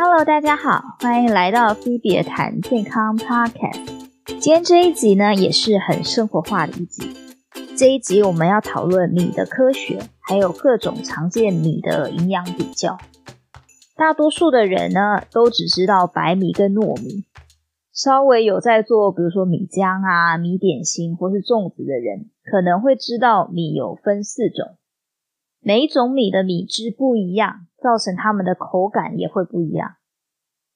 Hello，大家好，欢迎来到菲比谈健康 Podcast。今天这一集呢，也是很生活化的一集。这一集我们要讨论米的科学，还有各种常见米的营养比较。大多数的人呢，都只知道白米跟糯米。稍微有在做，比如说米浆啊、米点心或是粽子的人，可能会知道米有分四种。每一种米的米质不一样，造成它们的口感也会不一样。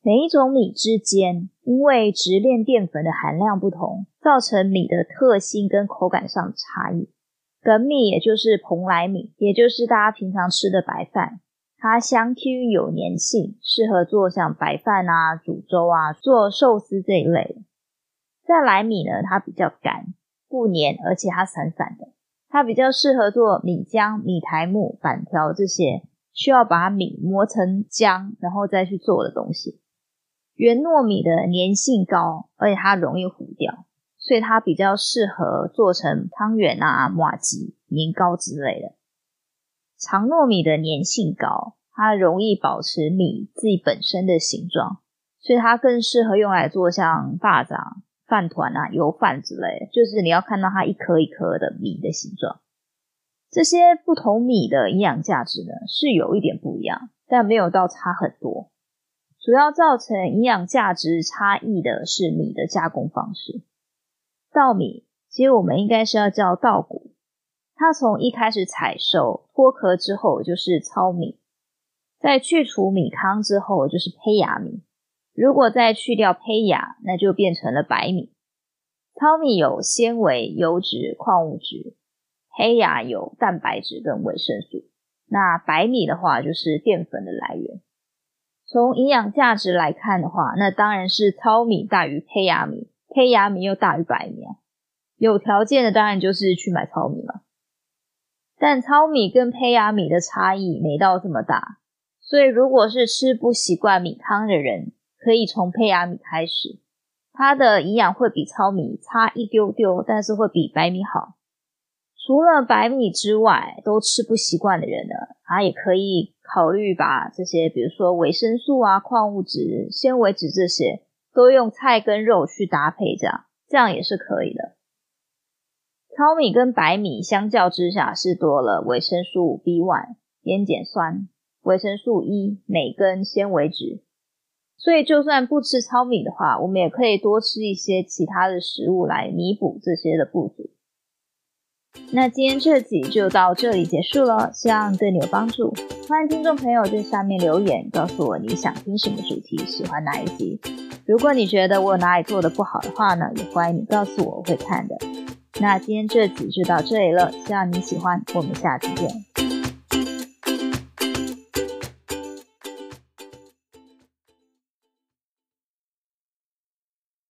每一种米之间，因为直链淀粉的含量不同，造成米的特性跟口感上的差异。粳米也就是蓬莱米，也就是大家平常吃的白饭，它香 Q 有粘性，适合做像白饭啊、煮粥啊、做寿司这一类的。再来米呢，它比较干，不粘，而且它散散的。它比较适合做米浆、米苔木、板条这些需要把米磨成浆，然后再去做的东西。圆糯米的粘性高，而且它容易糊掉，所以它比较适合做成汤圆啊、麻糬、年糕之类的。长糯米的粘性高，它容易保持米自己本身的形状，所以它更适合用来做像巴掌。饭团啊、油饭之类，就是你要看到它一颗一颗的米的形状。这些不同米的营养价值呢，是有一点不一样，但没有到差很多。主要造成营养价值差异的是米的加工方式。稻米，其实我们应该是要叫稻谷。它从一开始采收脱壳之后就是糙米，在去除米糠之后就是胚芽米。如果再去掉胚芽，那就变成了白米。糙米有纤维、油脂、矿物质；胚芽有蛋白质跟维生素。那白米的话，就是淀粉的来源。从营养价值来看的话，那当然是糙米大于胚芽米，胚芽米又大于白米啊。有条件的当然就是去买糙米了。但糙米跟胚芽米的差异没到这么大，所以如果是吃不习惯米糠的人，可以从胚芽米开始，它的营养会比糙米差一丢丢，但是会比白米好。除了白米之外，都吃不习惯的人呢，他也可以考虑把这些，比如说维生素啊、矿物质、纤维质这些，都用菜跟肉去搭配，这样这样也是可以的。糙米跟白米相较之下，是多了维生素 B1、烟碱酸、维生素 E、镁跟纤维质。所以，就算不吃糙米的话，我们也可以多吃一些其他的食物来弥补这些的不足。那今天这集就到这里结束了，希望对你有帮助。欢迎听众朋友在下面留言，告诉我你想听什么主题，喜欢哪一集。如果你觉得我哪里做的不好的话呢，也欢迎你告诉我，我会看的。那今天这集就到这里了，希望你喜欢，我们下期见。